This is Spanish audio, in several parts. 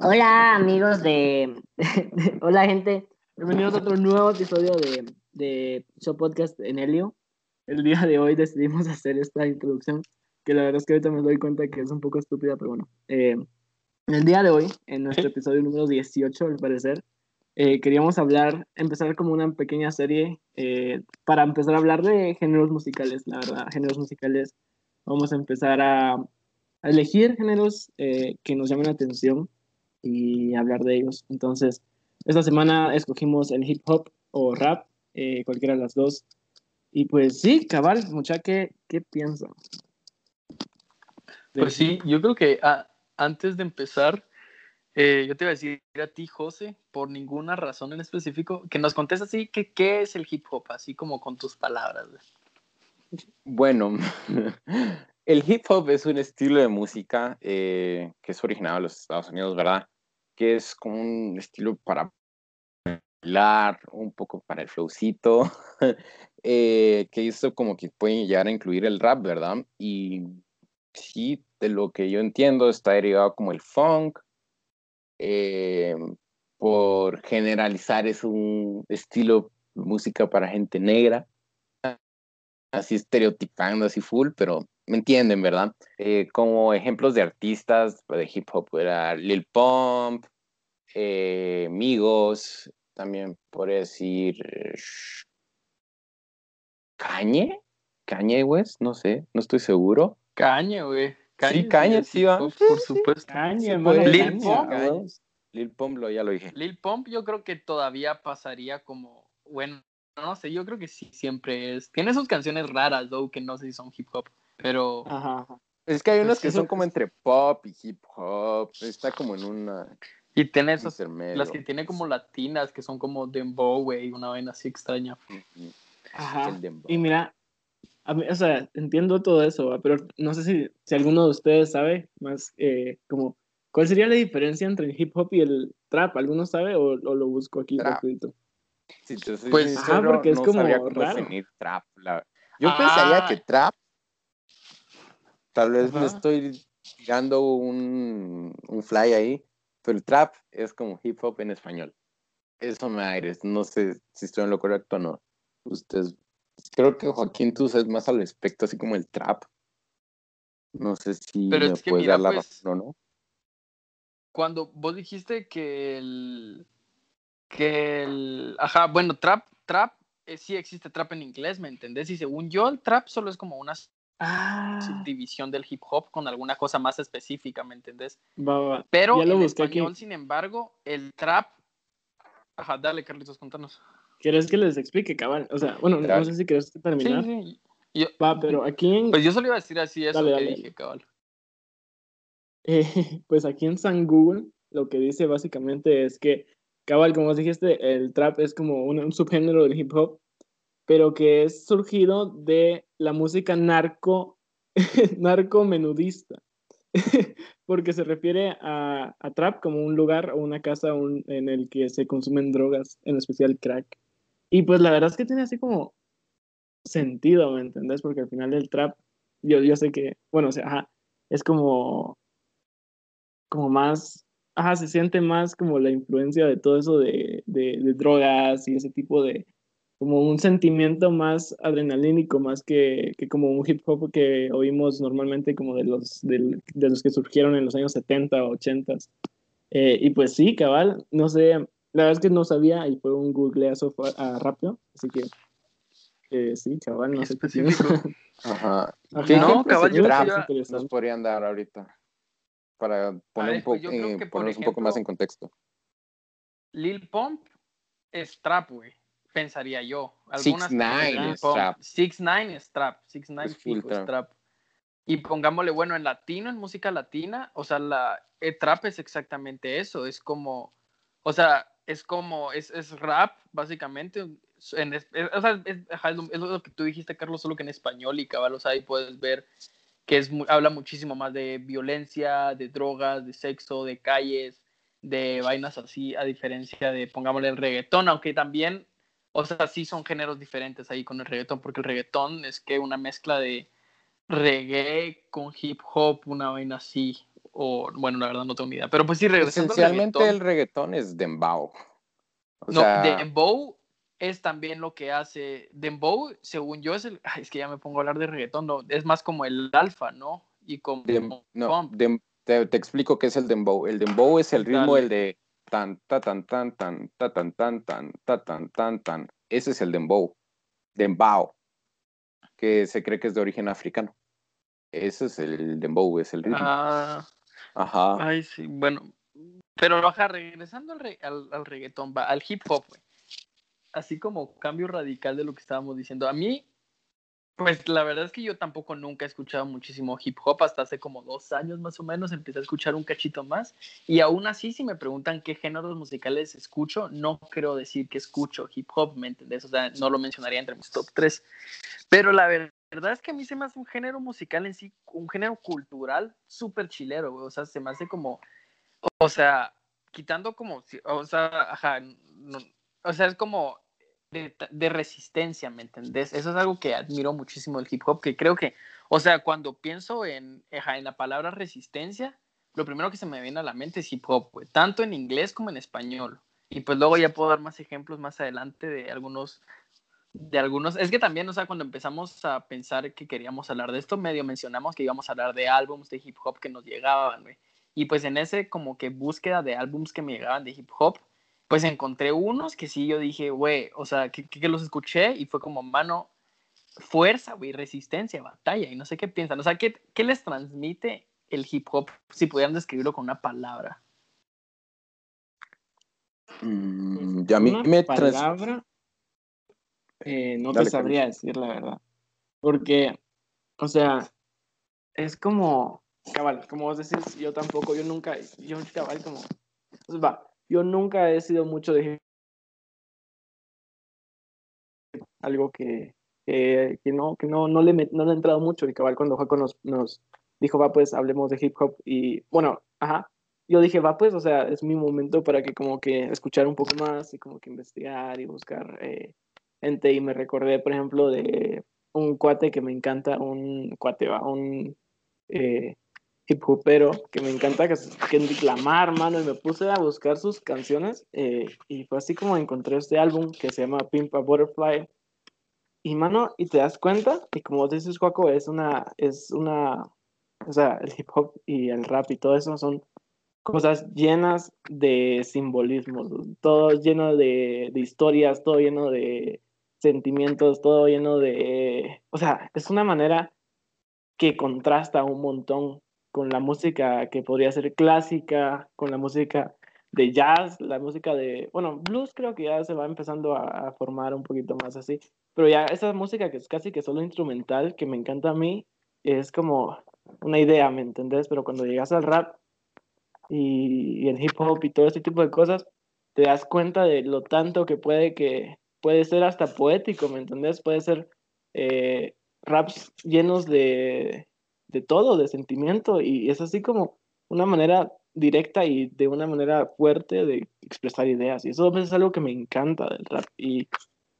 Hola amigos de... Hola gente, bienvenidos a otro nuevo episodio de, de Show Podcast en Helio. El día de hoy decidimos hacer esta introducción, que la verdad es que ahorita me doy cuenta que es un poco estúpida, pero bueno. Eh, el día de hoy, en nuestro episodio número 18 al parecer, eh, queríamos hablar, empezar como una pequeña serie eh, para empezar a hablar de géneros musicales, la verdad, géneros musicales. Vamos a empezar a, a elegir géneros eh, que nos llamen la atención y hablar de ellos. Entonces, esta semana escogimos el hip hop o rap, eh, cualquiera de las dos. Y pues sí, cabal, mucha, ¿qué, qué piensan? Pues sí, yo creo que ah, antes de empezar, eh, yo te iba a decir a ti, José, por ninguna razón en específico, que nos contestes así, que qué es el hip hop, así como con tus palabras. Bueno, el hip hop es un estilo de música eh, que es originado de los Estados Unidos, ¿verdad? Que es como un estilo para bailar, un poco para el flowcito, eh, que esto como que puede llegar a incluir el rap, ¿verdad? Y sí, de lo que yo entiendo, está derivado como el funk. eh, por generalizar, es un estilo de música para gente negra así estereotipando así full, pero me entienden, ¿verdad? Eh, como ejemplos de artistas de hip hop era Lil Pump, eh, Migos, también podría decir eh, Sh- Kanye, Kanye West, no sé, no estoy seguro. Caña, güey. Sí, Kanye, es sí, va. Por supuesto. Caña, Sí, hermano, pues, Lil Pump. Lil Pump lo, ya lo dije. Lil Pump yo creo que todavía pasaría como, bueno, no sé, yo creo que sí, siempre es. Tiene sus canciones raras, though, que no sé si son hip hop, pero Ajá, ajá. Es que hay unas Pues que eso son que como entre pop y hip hop, está como en una y tiene esas, intermedio. las que tiene como latinas, que son como dembow, güey, una vaina así extraña. Ajá. Y mira, a mí, o sea, entiendo todo eso, ¿va? pero no sé si, si alguno de ustedes sabe más eh, como cuál sería la diferencia entre el hip hop y el trap. ¿Alguno sabe o, o lo busco aquí rapidito? Soy Pues- sincero, Ajá, porque es no como raro. definir trap. la- Yo Ah. pensaría que trap, tal vez me estoy tirando un, un fly ahí, pero el trap es como hip hop en español. Eso me aires, no sé si estoy en lo correcto o no. Ustedes, creo que Joaquín tú sabes más al respecto, así como el trap. No sé si Pero me es que puedes mira, dar la pues, razón o no. Cuando vos dijiste que el. Que el. Ajá, bueno, trap, trap, eh, sí existe trap en inglés, ¿me entendés? Y según yo, el trap solo es como una Ah, subdivisión del hip hop con alguna cosa más específica, ¿me entendés? va, va. Pero Ya lo en busqué aquí. español, sin embargo, el trap. Ajá, dale, Carlitos, contanos. ¿Quieres que les explique, cabal? O sea, bueno, no sé si quieres Sí, terminar. sí. Yo, Va, pero aquí en, pues yo solo iba a decir así eso Dale, que dale, dije, cabal. eh, pues aquí en San Google lo que dice básicamente es que, cabal, como vos dijiste, el trap es como un, un subgénero del hip hop, pero que es surgido de la música narco, narco menudista, porque se refiere a, a trap como un lugar o una casa un- en el que se consumen drogas, en especial crack. Y pues la verdad es que tiene así como sentido, ¿me entendés? Porque al final el trap, yo, yo sé que, bueno, o sea, ajá, es como, como más, ajá, se siente más como la influencia de todo eso de, de, de drogas y ese tipo de, como un sentimiento más adrenalínico, más que, que como un hip hop que oímos normalmente como de los, del- de los que surgieron en los años 70 o 80. Eh, y pues sí, cabal, no sé, la verdad es que no sabía y fue un googleazo rápido, así que eh, sí, cabal, no sé qué Específico. Ajá. Ajá, ¿Qué No, cabal, de yo nos podrían dar ahorita? Para poner, ver, un, pues ponernos un poco más en contexto. Lil Pump es trap, güey. Pensaría yo. Six Algunas Nine es Pump- trap. Six Nine es trap. Six Nine Es fijo es trap. trap. Y pongámosle, bueno, en latino, en música latina, o sea, la el trap es exactamente eso. Es como, o sea, es como, es, es rap, básicamente. En, es- o sea, es, es lo, que tú dijiste, Carlos, solo que en español y cabal, o sea, ahí puedes ver que es, habla muchísimo más de violencia, de drogas, de sexo, de calles, de vainas así, a diferencia de, pongámosle, el reggaetón, aunque también, o sea, sí son géneros diferentes ahí con el reggaetón, porque el reggaetón es que una mezcla de reggae con hip hop, una vaina así, o bueno, la verdad no tengo ni idea. Pero pues sí, regresando Esencialmente el reggaetón es dembow. no, dembow es también lo que hace dembow, según yo es el, es que ya me pongo a hablar de reggaetón, no, es más como el alfa, ¿no? Y como no, te, explico qué es el dembow. El dembow es el ritmo el de tan ta tan tan tan ta tan tan tan ta tan tan tan. Ese es el dembow. Dembow, que se cree que es de origen africano. Ese es el dembow, es el ritmo. Ah, Ajá. Ay, sí, bueno. Pero baja, regresando al, al, al reggaetón, va, al hip hop, Así como cambio radical de lo que estábamos diciendo. A mí, pues la verdad es que yo tampoco nunca he escuchado muchísimo hip hop, hasta hace como dos años más o menos empecé a escuchar un cachito más. Y aún así, si me preguntan qué géneros musicales escucho, no creo decir que escucho hip hop, ¿me entendés? O sea, no lo mencionaría entre mis top tres. Pero la verdad es que a mí se me hace un género musical en sí, un género cultural súper chilero, O sea, se me hace como, o sea, quitando como, o sea, o sea, es como de, resistencia, ¿me entendés? Eso es algo que admiro muchísimo del hip hop, que creo que, o sea, cuando pienso en, en la palabra resistencia, lo primero que se me viene a la mente es hip hop, tanto en inglés como en español. Y pues luego ya puedo dar más ejemplos más adelante de algunos, de algunos, es que también, o sea, cuando empezamos a pensar que queríamos hablar de esto, medio mencionamos que íbamos a hablar de álbums de hip hop que nos llegaban. Y pues en ese como que búsqueda de álbums que me llegaban de hip hop, pues encontré unos que sí yo dije, güey, o sea, que, que, los escuché y fue como, mano, fuerza, güey, resistencia, batalla, y no sé qué piensan. O sea, ¿qué, ¿qué, les transmite el hip hop si pudieran describirlo con una palabra? Mm, a mí me palabra eh, no te sabría decir la verdad. Porque, o sea, es como, cabal, como vos decís, yo tampoco, yo nunca, yo cabal como, pues va, yo nunca he sido mucho de algo que, que, no, que no, no, le, no le he entrado mucho. Y cabal cuando Jaco nos, nos dijo, va pues, hablemos de hip hop. Y bueno, ajá, yo dije, va pues, o sea, es mi momento para que como que escuchar un poco más y como que investigar y buscar eh, gente. Y me recordé, por ejemplo, de un cuate que me encanta, un cuate, va, un... Eh, hip hopero que me encanta, que es Kendrick Lamar, mano, y me puse a buscar sus canciones eh, y fue así como encontré este álbum que se llama Pimp a Butterfly. Y mano, y te das cuenta, y como dices, Juaco, es una, es una, o sea, el hip hop y el rap y todo eso son cosas llenas de simbolismos, todo lleno de, de historias, todo lleno de sentimientos, todo lleno de, o sea, es una manera que contrasta un montón con la música que podría ser clásica, con la música de jazz, la música de, bueno, blues creo que ya se va empezando a, formar un poquito más así, pero ya esa música que es casi que solo instrumental, que me encanta a mí, es como una idea, ¿me entendés? Pero cuando llegas al rap y, el hip hop y todo ese tipo de cosas, te das cuenta de lo tanto que puede que puede ser hasta poético, ¿me entendés? Puede ser eh, raps llenos de, de todo, de sentimiento, y es así como una manera directa y de una manera fuerte de expresar ideas. Y eso es algo que me encanta del rap. Y,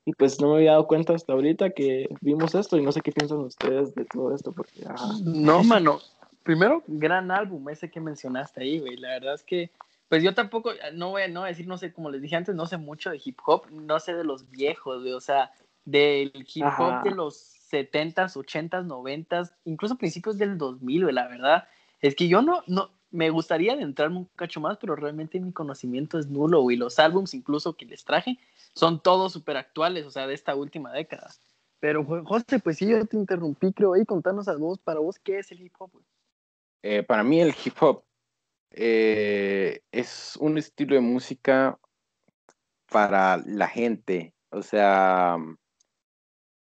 y, pues no me había dado cuenta hasta ahorita que vimos esto y no sé qué piensan ustedes de todo esto. Porque, No, mano. Primero, gran álbum ese que mencionaste ahí, güey. La verdad es que, pues yo tampoco, no voy a no decir, no sé, como les dije antes, no sé mucho de hip hop, no sé de los viejos, güey. O sea, del hip hop de los 70s, 80s, 90s, incluso principios del 2000, la verdad. Es que yo no, no, me gustaría adentrarme un cacho más, pero realmente mi conocimiento es nulo, y los álbums incluso que les traje son todos súper actuales, o sea, de esta última década. Pero, José, pues sí, yo te interrumpí, creo, y contanos a vos, para vos, ¿qué es el hip hop? Eh, para mí el hip hop eh, es un estilo de música para la gente, o sea,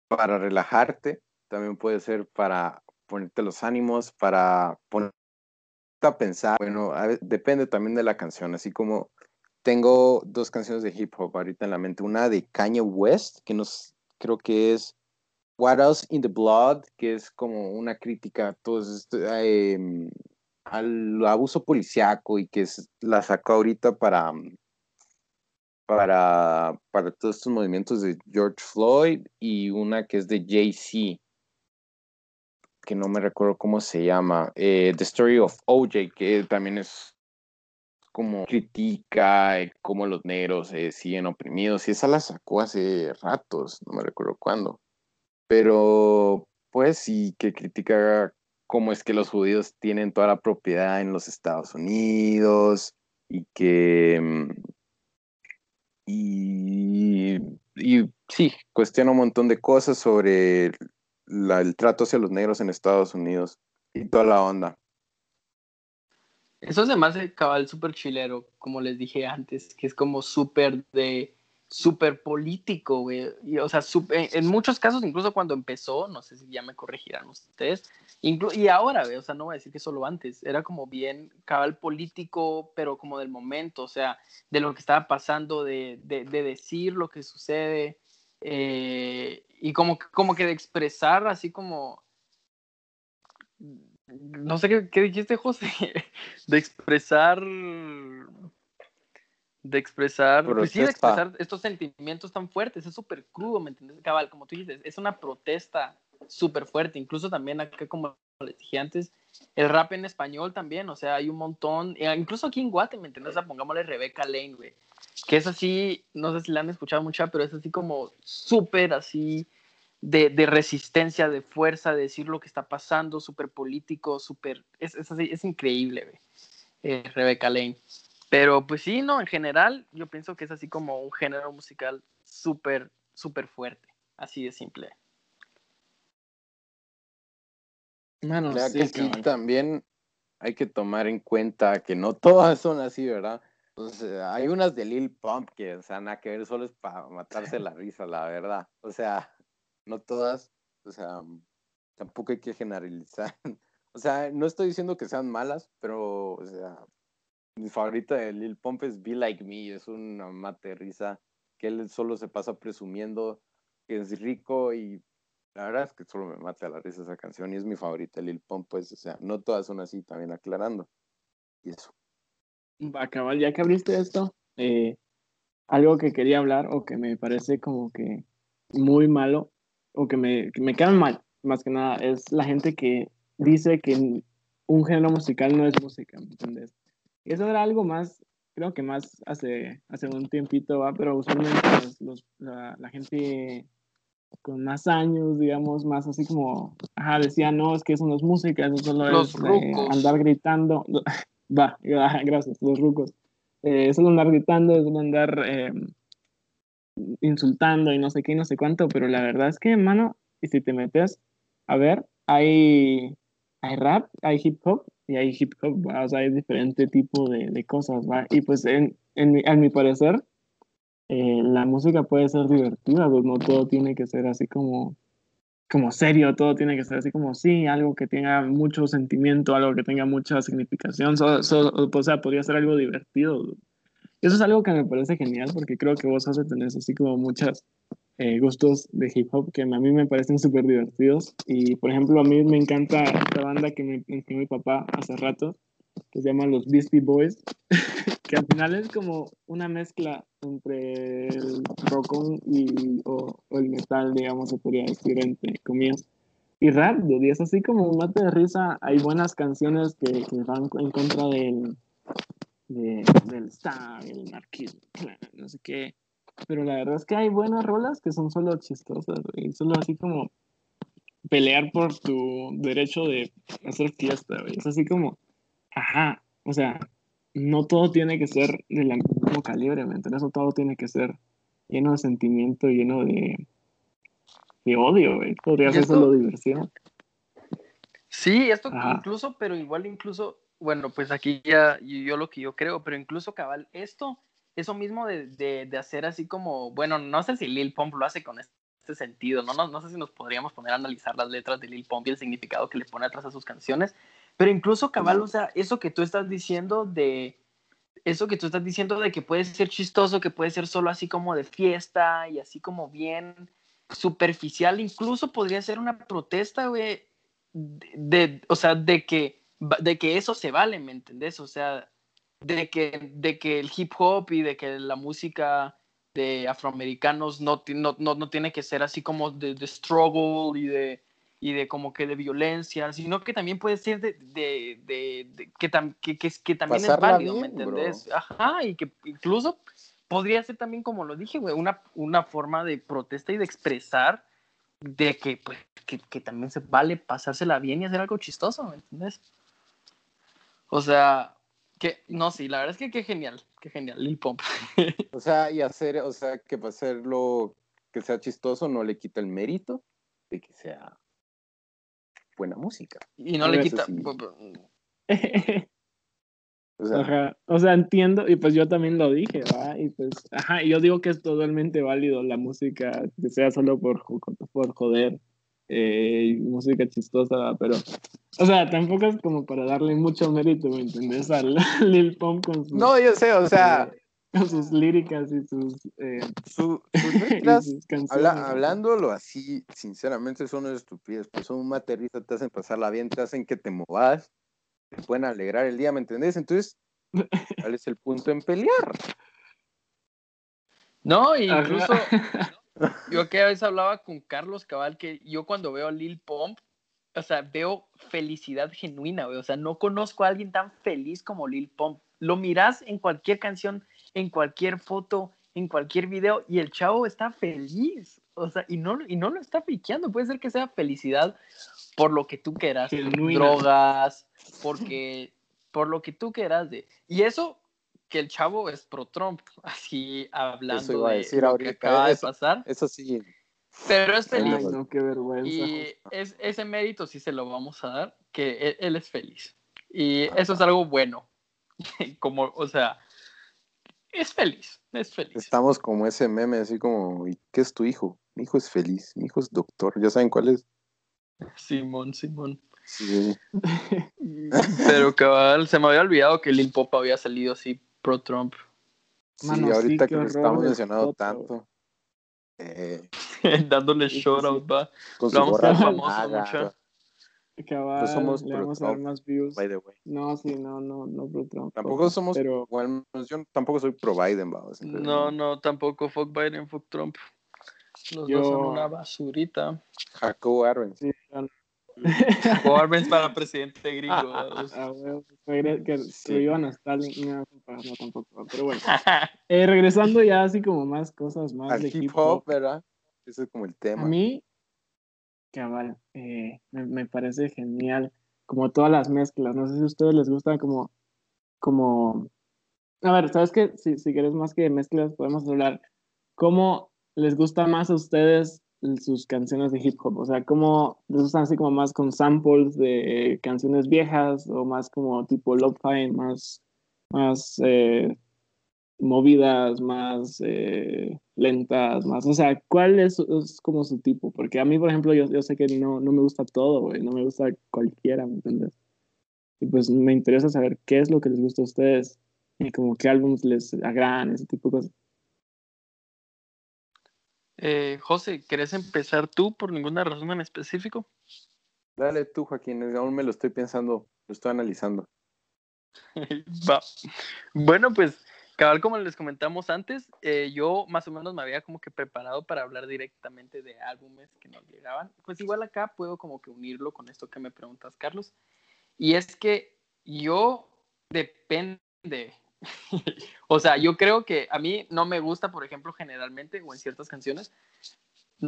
para relajarte, también puede ser para ponerte los ánimos, para ponerte a pensar. Bueno, depende también de la canción, así como tengo dos canciones de hip hop ahorita en la mente, una de Kanye West, que nos creo que es What Else in the Blood, que es como una crítica a todo em, al abuso policiaco y que la sacó ahorita para para, para todos estos movimientos de George Floyd y una que es de Jay-Z. que no me recuerdo cómo se llama, eh, The Story of OJ, que también es como critica eh, cómo los negros eh, siguen oprimidos, y esa la sacó hace ratos, no me recuerdo cuándo, pero pues sí que critica cómo es que los judíos tienen toda la propiedad en los Estados Unidos y que... Y, y sí, cuestiona un montón de cosas sobre el trato hacia los negros en Estados Unidos y toda la onda. Eso es además de cabal súper chilero, como les dije antes, que es como súper de súper político, güey. o sea, en muchos casos, incluso cuando empezó, no sé si ya me corregirán ustedes, y ahora, güey, o sea, no voy a decir que solo antes, era como bien cabal político, pero como del momento, o sea, de lo que estaba pasando, de, de, de decir lo que sucede, eh, y como, como que de expresar así como no sé qué, dijiste, José, de expresar, de expresar, pues sí, de expresar estos sentimientos tan fuertes, es súper crudo, ¿me entiendes? Cabal, como tú dices, es una protesta súper fuerte, incluso también acá, como les dije antes, el rap en español también, o sea, hay un montón, e incluso aquí en Guate, ¿me entiendes? O sea, pongámosle Rebeca Lane, güey, que es así, no sé si la han escuchado mucho, pero es así como súper así, de, resistencia, de fuerza, de decir lo que está pasando, súper político, súper... Es, es, es, increíble, eh, Rebeca Lane. Pero pues sí, no, en general yo pienso que es así como un género musical súper, súper fuerte, así de simple. Bueno, sí, que también hay que tomar en cuenta que no todas son así, ¿verdad? hay unas de Lil Pump que, o sea, nada que ver, solo es para matarse la risa, la verdad. O sea, no todas, o sea, tampoco hay que generalizar. O sea, no estoy diciendo que sean malas, pero, o sea, mi favorita de Lil Pump es Be Like Me, es una mate risa, que él solo se pasa presumiendo que es rico y la verdad es que solo me mata la risa esa canción y es mi favorita Lil Pump, pues, o sea, no todas son así, también aclarando. Y eso. Va, cabal, ya que abriste esto, eh, algo que quería hablar o que me parece como que muy malo o que me, que me quedan mal, más que nada, es la gente que dice que un género musical no es música, ¿me entiendes? Eso era algo más, creo que más hace, hace un tiempito, ¿va? Pero usualmente los, la, la, gente con más años, digamos, más así como, ajá, decía, no, es que eso no es música, eso solo es eh, andar gritando. Va, gracias, los rucos. Eh, eso es andar gritando, es andar... Eh, insultando y no sé qué y no sé cuánto, pero la verdad es que, hermano, y si te metes a ver, hay, hay rap, hay hip hop y hay hip hop, o sea, hay diferente tipo de, de cosas, ¿va? Y pues, en, en, a mi parecer, eh, la música puede ser divertida, pues no todo tiene que ser así como, como serio, todo tiene que ser así como, sí, algo que tenga mucho sentimiento, algo que tenga mucha significación, o sea, podría ser algo divertido, eso es algo que me parece genial porque creo que vos, José, tenés así como muchos eh, gustos de hip hop que a mí me parecen súper divertidos. Y, por ejemplo, a mí me encanta esta banda que me enseñó mi papá hace rato, que se llama los Beastie Boys, que al final es como una mezcla entre el rock y, o, el metal, digamos, se podría decir, entre comillas. Y rap, y es así como un mate de risa. Hay buenas canciones que, que van en contra del de, del Star, el marquismo, no sé qué. Pero la verdad es que hay buenas rolas que son solo chistosas, y solo así como pelear por tu derecho de hacer fiesta, Es así como, ajá, o sea, no todo tiene que ser del mismo calibre, ¿me entiendes? No todo tiene que ser lleno de sentimiento, lleno de, de odio, Podría ser solo diversión. Sí, esto incluso, pero igual incluso bueno, pues aquí ya yo, lo que yo creo, pero incluso cabal, esto, eso mismo de, de, hacer así como, bueno, no sé si Lil Pump lo hace con este sentido, ¿no? No, no sé si nos podríamos poner a analizar las letras de Lil Pump y el significado que le pone atrás a sus canciones, pero incluso cabal, o sea, eso que tú estás diciendo de, eso que tú estás diciendo de que puede ser chistoso, que puede ser solo así como de fiesta y así como bien superficial, incluso podría ser una protesta, güey, de, o sea, de que de que eso se vale, ¿me entendés? O sea, de que, de que el hip hop y de que la música de afroamericanos no, no, no, no tiene que ser así como de, struggle y de, y de como que de violencia, sino que también puede ser de, de, de, que, que, que, que, también es válido, ¿me entendés? Ajá, y que incluso podría ser también, como lo dije, güey, una, una forma de protesta y de expresar de que, pues, que, que, también se vale pasársela bien y hacer algo chistoso, ¿me entiendes? O sea, que, no, sí, la verdad es que qué genial, qué genial, Lil Pump. o sea, y hacer, o sea, que para hacerlo que sea chistoso no le quita el mérito de que sea buena música. Y no le quita... O sea, o sea, entiendo, y pues yo también lo dije, ¿va? Y pues, ajá, yo digo que es totalmente válido la música, que sea solo por, por joder, eh, música chistosa, pero, o sea, tampoco es como para darle mucho mérito, ¿me entiendes? A Lil Pump con sus... No, yo sé, o sea... Eh, con sus líricas y sus... Eh, sus letras, hablándolo así, sinceramente son estúpidas, pues son un materialista, te hacen pasarla bien, te hacen que te movas te pueden alegrar el día, ¿me entendés? Entonces, ¿cuál es el punto en pelear? No, incluso yo que a veces hablaba con Carlos Cabal que yo cuando veo a Lil Pump, o sea, veo felicidad genuina, O sea, no conozco a alguien tan feliz como Lil Pump. Lo miras en cualquier canción, en cualquier foto, en cualquier video y el chavo está feliz. O sea, y no, y no lo está friqueando. Puede ser que sea felicidad por lo que tú quieras. Drogas, porque por lo que tú quieras. De, y eso que el chavo es pro Trump, así hablando de lo que acaba de pasar. Eso sí. Pero es feliz. qué vergüenza. Y es, ese mérito sí se lo vamos a dar, que él, es feliz. Y eso es algo bueno. como, o sea, es feliz, es feliz. Estamos como ese meme, así como, ¿y qué es tu hijo? Mi hijo es feliz, mi hijo es doctor. ¿Ya saben cuál es? Simón, Simón. Sí. Pero cabal, se me había olvidado que Lil Pop había salido así pro Trump. Sí, ahorita que lo estamos mencionando tanto. Eh, Dándole shout out, va. Vamos a ser famosos mucho. Cabal, no somos le vamos a dar más views. By the way. No, sí, no, no, no pro Trump. Tampoco somos, pero... bueno, yo tampoco soy pro Biden, va. No, no, tampoco fuck Biden, fuck Trump. Los dos son una basurita. Jacob Arbenz. Sí, Jacob Arbenz para presidente gringo. Ah, bueno, que sí. lo iban a Stalin. No, no, tampoco. Pero bueno. Eh, regresando ya así como más cosas más Al de hip hop, ¿verdad? Ese es como el tema. A mí, cabal, eh, me, me parece genial. Como todas las mezclas. No sé si a ustedes les gusta como. como... A ver, ¿sabes qué? Si, si quieres más que mezclas, podemos hablar cómo les gusta más a ustedes sus canciones de hip hop? O sea, ¿cómo les gustan así como más con samples de canciones viejas o más como tipo lo-fi, más, más eh, movidas, más eh, lentas, más, o sea, ¿cuál es, como su tipo? Porque a mí, por ejemplo, yo, yo sé que no, no me gusta todo, güey, no me gusta cualquiera, ¿me entiendes? Y pues me interesa saber qué es lo que les gusta a ustedes y como qué álbumes les agradan, ese tipo de cosas. Eh, José, ¿querés empezar tú por ninguna razón en específico? Dale tú, Joaquín, aún me lo estoy pensando, lo estoy analizando. Va. Bueno, pues, cabal, como les comentamos antes, eh, yo más o menos me había como que preparado para hablar directamente de álbumes que nos llegaban. Pues igual acá puedo como que unirlo con esto que me preguntas, Carlos. Y es que yo depende o sea, yo creo que a mí no me gusta, por ejemplo, generalmente, o en ciertas canciones,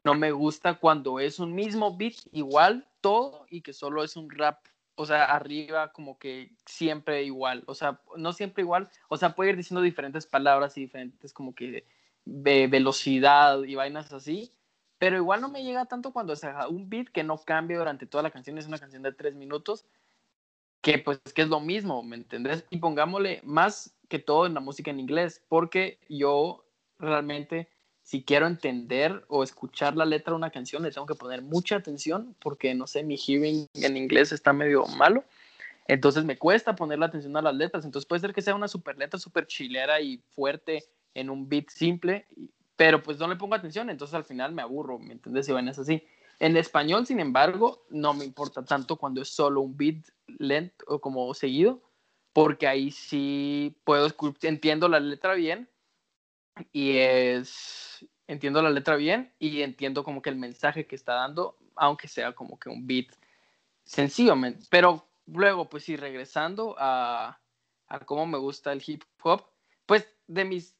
no me gusta cuando es un mismo beat igual todo y que solo es un rap, o sea, arriba como que siempre igual, o sea, no siempre igual, o sea, puede ir diciendo diferentes palabras y diferentes como que de velocidad y vainas así, pero igual no me llega tanto cuando es un beat que no cambia durante toda la canción, es una canción de tres minutos, que pues que es lo mismo, ¿me entendés? Y pongámosle más que todo en la música en inglés, porque yo realmente si quiero entender o escuchar la letra de una canción, le tengo que poner mucha atención porque, no sé, mi hearing en inglés está medio malo. Entonces me cuesta poner la atención a las letras. Entonces puede ser que sea una super letra, super chilera y fuerte en un beat simple, pero pues no le pongo atención. Entonces al final me aburro, ¿me entiendes? Si van es así. En español, sin embargo, no me importa tanto cuando es solo un beat lento o como seguido, porque ahí sí puedo entiendo la letra bien y es entiendo la letra bien y entiendo como que el mensaje que está dando, aunque sea como que un beat sencillo, pero luego, pues sí, regresando a, a cómo me gusta el hip hop, pues de mis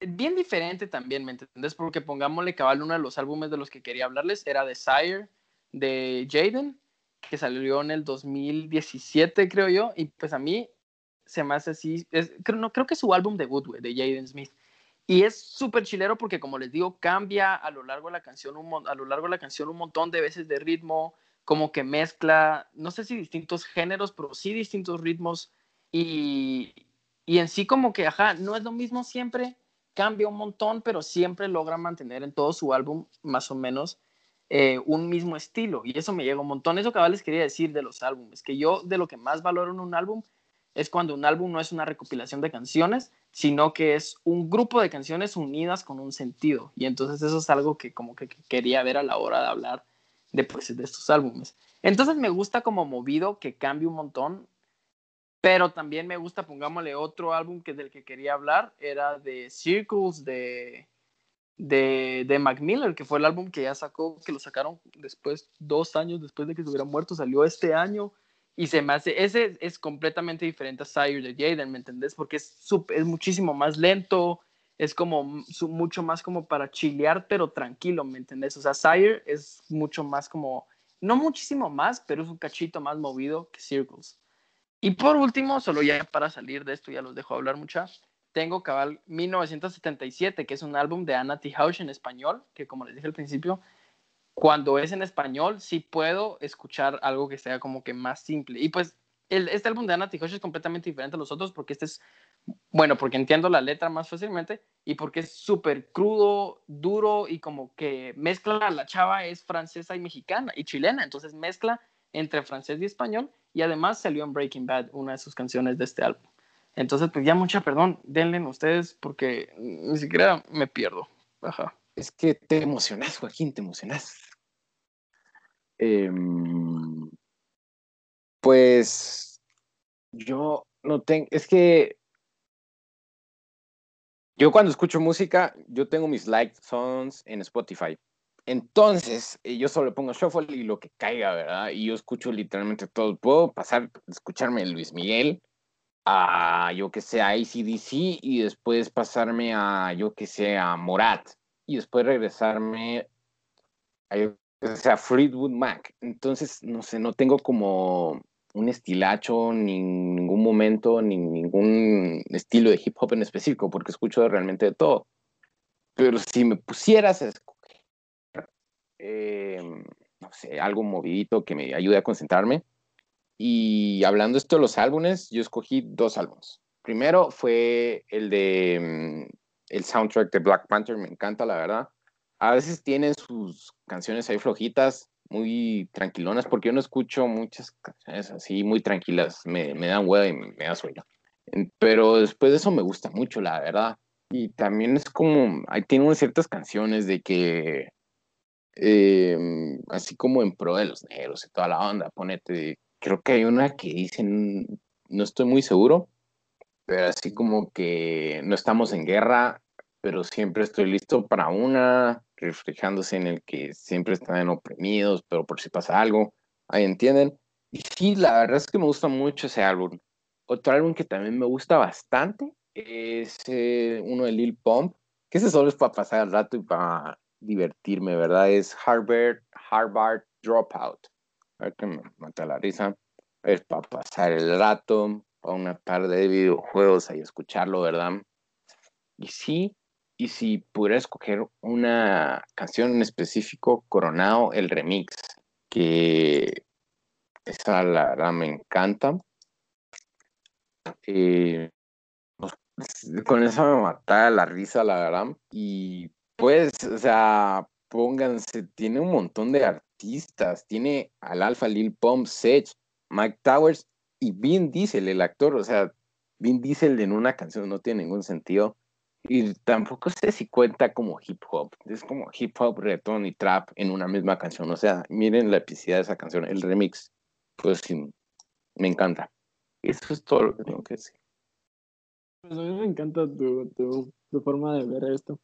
bien diferente también, ¿me entiendes? Porque pongámosle cabal uno de los álbumes de los que quería hablarles era Desire de Jaden, que salió en el 2017, creo yo, y pues a mí se me así, creo, no, creo que es su álbum debut, güey, de Jaden Smith. Y es súper chilero porque, como les digo, cambia a lo largo de la canción un, a lo largo de la canción un montón de veces de ritmo, como que mezcla, no sé si distintos géneros, pero sí distintos ritmos. Y, y en sí como que, ajá, no es lo mismo siempre, cambia un montón, pero siempre logra mantener en todo su álbum más o menos eh, un mismo estilo. Y eso me llega un montón. Eso que les quería decir de los álbumes, que yo de lo que más valoro en un álbum es cuando un álbum no es una recopilación de canciones, sino que es un grupo de canciones unidas con un sentido. Y entonces eso es algo que como que quería ver a la hora de hablar de, pues, de estos álbumes. Entonces me gusta como movido que cambie un montón pero también me gusta, pongámosle otro álbum que del que quería hablar, era de Circles de, de, de Mac Miller, que fue el álbum que ya sacó, que lo sacaron después, dos años después de que se hubiera muerto, salió este año. Y se me hace, ese es completamente diferente a Sire de Jaden, ¿me entendés? Porque es, es muchísimo más lento, es como mucho más como para chilear, pero tranquilo, ¿me entendés? O sea, Sire es mucho más como, no muchísimo más, pero es un cachito más movido que Circles. Y por último, solo ya para salir de esto, ya los dejo hablar mucha, tengo Cabal 1977, que es un álbum de Anna T. En español, que como les dije al principio, cuando es en español sí puedo escuchar algo que sea como que más simple. Y pues este álbum de Anna T. Hausch es completamente diferente a los otros porque este es, bueno, porque entiendo la letra más fácilmente y porque es súper crudo, duro y como que mezcla, la chava es francesa y mexicana y chilena, entonces mezcla entre francés y español y además salió en Breaking Bad una de sus canciones de este álbum. Entonces, pues ya mucha perdón, denle ustedes porque ni siquiera me pierdo. Ajá. Es que te emocionas, Joaquín, te emocionas. Em, pues yo no tengo, es que yo cuando escucho música, yo tengo mis like songs en Spotify. Entonces, eh, yo solo pongo shuffle y lo que caiga, ¿verdad? Y yo escucho literalmente todo. Puedo pasar, escucharme Luis Miguel, a yo que sé, a ACDC y después pasarme a yo que sé, a Morat y después regresarme a a Fleetwood Mac. Entonces, no sé, no tengo como un estilacho, ni ningún momento, ni ningún estilo de hip hop en específico, porque escucho realmente de todo. Pero si me pusieras a eh, no sé, algo movidito que me ayude a concentrarme. Y hablando esto de los álbumes, yo escogí dos álbumes. Primero fue el de mm, el soundtrack de Black Panther, me encanta, la verdad. A veces tienen sus canciones ahí flojitas, muy tranquilonas, porque yo no escucho muchas canciones así muy tranquilas, me, me dan hueá y me da sueño. Pero después de eso me gusta mucho, la verdad. Y también es como, ahí tiene ciertas canciones de que Em, así como en pro de los negros y toda la onda, ponete, creo que hay una que dicen, no estoy muy seguro, pero así como que no estamos en guerra, pero siempre estoy listo para una, reflejándose en el que siempre están oprimidos, pero por si pasa algo, ahí entienden. Y sí, la verdad es que me gusta mucho ese álbum. Otro álbum que también me gusta bastante es eh, uno de Lil Pump, que ese solo es para pasar el rato y para divertirme, ¿verdad? Es Harvard, Harvard Dropout. A ver que me mata la risa. Es para pasar el rato, para una tarde de videojuegos y escucharlo, ¿verdad? Y sí, y si pudiera escoger una canción en específico, Coronado, el remix, que esa la verdad me encanta. Eh, con eso me mata la risa, la verdad. Y pues, o sea, pónganse, tiene un montón de artistas. Tiene al Alpha Lil Pump, Sech, Mike Towers y Vin Diesel, el actor. O sea, Vin Diesel en una canción no tiene ningún sentido. Y tampoco sé si cuenta como hip hop. Es como hip hop, reggaeton y trap en una misma canción. O sea, miren la epicidad de esa canción, el remix. Pues sí, me encanta. Eso es todo lo que tengo que decir. Pues a mí me encanta tu, tu forma de ver esto.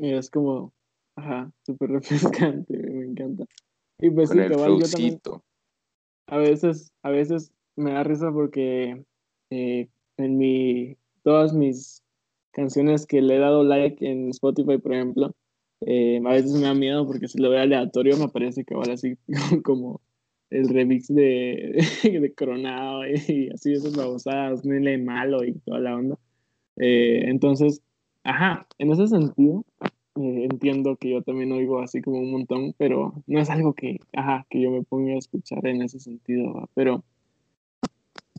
Y es como, ajá, súper refrescante, me encanta. Y pues Con sí, el cabal, yo también, a veces, a veces me da risa porque eh, en mi, todas mis canciones que le he dado like en Spotify, por ejemplo, eh, a veces me da miedo porque si lo veo aleatorio me parece que ahora así como el remix de, de Coronado y, así esas babosadas, Nele Malo y toda la onda. Eh, entonces, ajá, en ese sentido, eh, entiendo que yo también oigo así como un montón, pero no es algo que, ajá, que yo me ponga a escuchar en ese sentido, ¿va? pero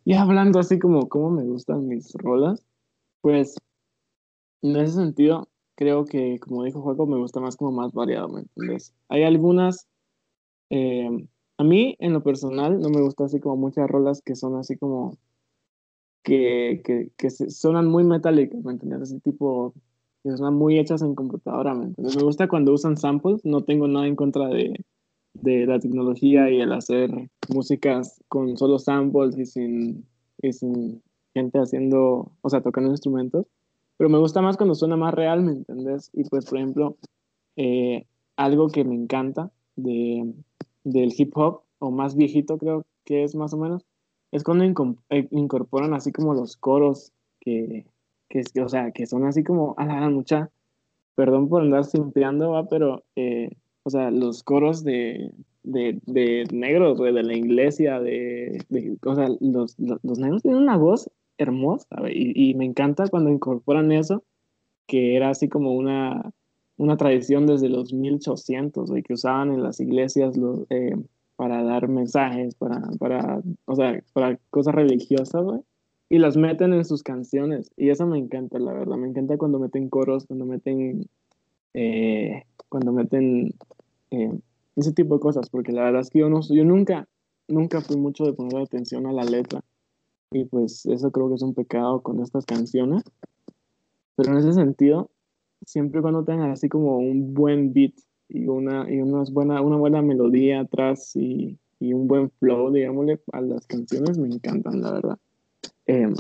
ya hablando así como cómo me gustan mis rolas, pues en ese sentido creo que como dijo Juego me gusta más como más variado, ¿me entiendes? Hay algunas, eh, a mí en lo personal no me gusta así como muchas rolas que son así como que, que, que suenan muy metálicas, ¿me entiendes? Así tipo que son muy hechas en computadora, ¿me entiendes? Me gusta cuando usan samples, no tengo nada en contra de, de la tecnología y el hacer músicas con solo samples y sin, y sin gente haciendo, o sea, tocando instrumentos, pero me gusta más cuando suena más real, ¿me entendés? Y pues, por ejemplo, eh, algo que me encanta de, del hip hop, o más viejito creo que es más o menos, es cuando eh, incorporan así como los coros que, que, o sea, que son así como, a la gran mucha, perdón por andar simpeando, va, pero, eh, o sea, los coros de, de, de negros, güey, de la iglesia, de, de- o sea, los, los, negros tienen una voz hermosa, y, y me encanta cuando incorporan eso, que era así como una, una tradición desde los 1800, güey, que usaban en las iglesias los, eh, para dar mensajes, para, para, o sea, para cosas religiosas, y las meten en sus canciones, y eso me encanta, la verdad, me encanta cuando meten coros, cuando meten, eh, cuando meten eh, ese tipo de cosas, porque la verdad es que yo, no, yo nunca, nunca fui mucho de poner atención a la letra, y pues eso creo que es un pecado con estas canciones, pero en ese sentido, siempre cuando tengan así como un buen beat y una, y unas buena, una buena melodía atrás y, y un buen flow, digámosle, a las canciones me encantan, la verdad. Eh,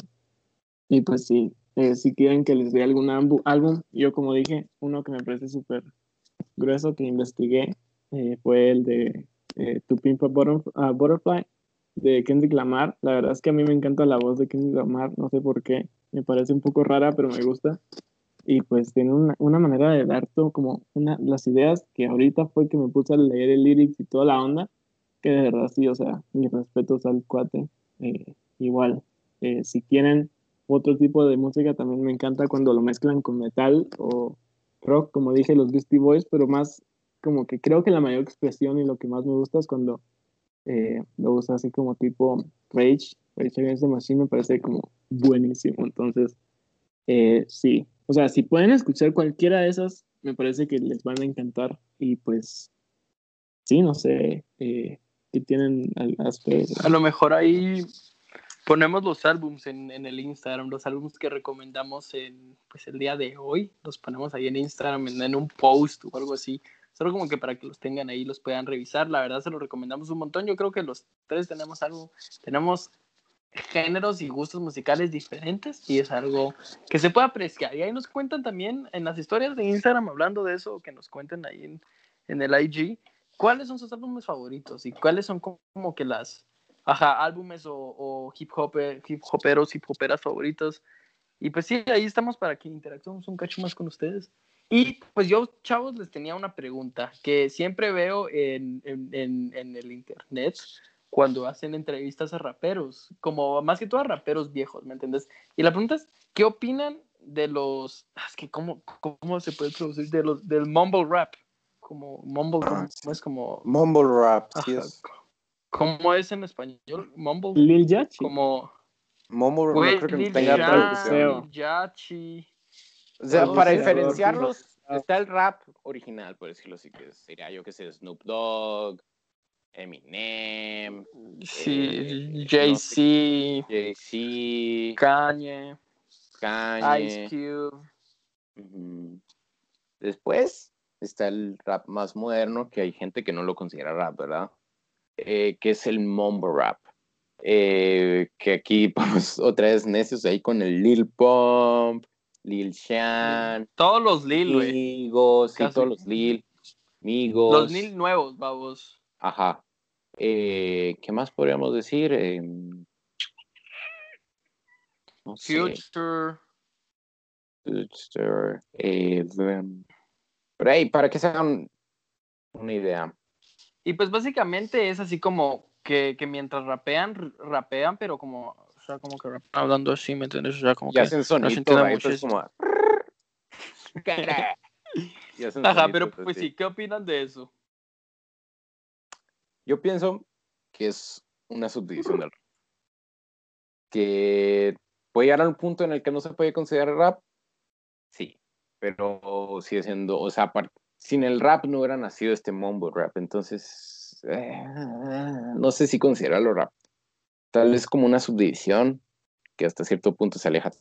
y pues sí, eh, si quieren que les dé algún álbum, yo como dije, uno que me parece súper grueso que investigué eh, fue el de eh, To Butterfly de Kendrick Lamar. La verdad es que a mí me encanta la voz de Kendrick Lamar, no sé por qué, me parece un poco rara, pero me gusta. Y pues tiene una, una manera de dar todo como una, las ideas que ahorita fue que me puse a leer el lyrics y toda la onda, que de verdad sí, o sea, mis respetos al cuate. Eh, igual, si quieren otro tipo de música, también me encanta cuando lo mezclan con metal o rock, como dije, los Beastie Boys, pero más como que creo que la mayor expresión y lo que más me gusta es cuando eh, lo usa así como tipo Rage, Rage Against the Machine me parece como buenísimo, entonces eh, sí, o sea, si pueden escuchar cualquiera de esas, me parece que les van a encantar y pues sí, no sé, eh, ¿qué tienen a? A lo mejor ahí ponemos los álbums en, el Instagram, los álbums que recomendamos en pues el día de hoy, los ponemos ahí en Instagram, en, un post o algo así. Solo como que para que los tengan ahí, los puedan revisar. La verdad se los recomendamos un montón. Yo creo que los tres tenemos algo, tenemos géneros y gustos musicales diferentes y es algo que se puede apreciar. Y ahí nos cuentan también en las historias de Instagram, hablando de eso, que nos cuenten ahí en, en el IG, cuáles son sus álbumes favoritos y cuáles son como que las, ajá, álbumes o, o hip, hop, hip hoperos, hip hoperas favoritos. Y pues sí, ahí estamos para que interactuemos un cacho más con ustedes. Y pues yo, chavos, les tenía una pregunta que siempre veo en, en, en, en el internet cuando hacen entrevistas a raperos, como más que todo a raperos viejos, ¿me entiendes? Y la pregunta es, ¿qué opinan de los, es que cómo, cómo se puede traducir, de los, del mumble rap? Como mumble, Ah, ¿cómo es como, Mumble rap, sí es. ¿Cómo es en español? Mumble, Lil Yachty. como, Mumble güey, no creo que Lil tenga Yachty. traducción. Lil Yachty, O sea, para diferenciarlos, artistas. está el rap original, por decirlo así, que sería yo que sé, Snoop Dogg, Eminem, sí, Eh, Jay-Z, Jay-Z, Kanye, Kanye. Ice Cube. Después está el rap más moderno, que hay gente que no lo considera rap, ¿verdad? Eh, que es el mumble rap. Eh, que aquí, pues, otra vez necios ahí con el Lil Pump, Lil Shan, Todos los Lil, güey. Migos, sí, todos los Lil, Migos. Los Lil nuevos, babos. Ajá. Eh, ¿Qué más podríamos decir? Eh, no sé. Future. Future, eh, Pero hey, para que se hagan una idea. Y pues básicamente es así como que, que mientras rapean, rapean, pero como, o sea, como que rapean hablando así, ¿me entiendes? O sea, como Y que hacen sonido, ahí, mucho pues, eso. como... Y hacen Ajá, pero pues así. sí, ¿qué opinan de eso? Yo pienso que es una subdivisión del rap. Que puede llegar a un punto en el que no se puede considerar rap, sí, pero sigue siendo, o sea, apar- sin el rap no hubiera nacido este mumble rap, entonces eh, no sé si considerarlo rap. Tal vez como una subdivisión que hasta cierto punto se aleja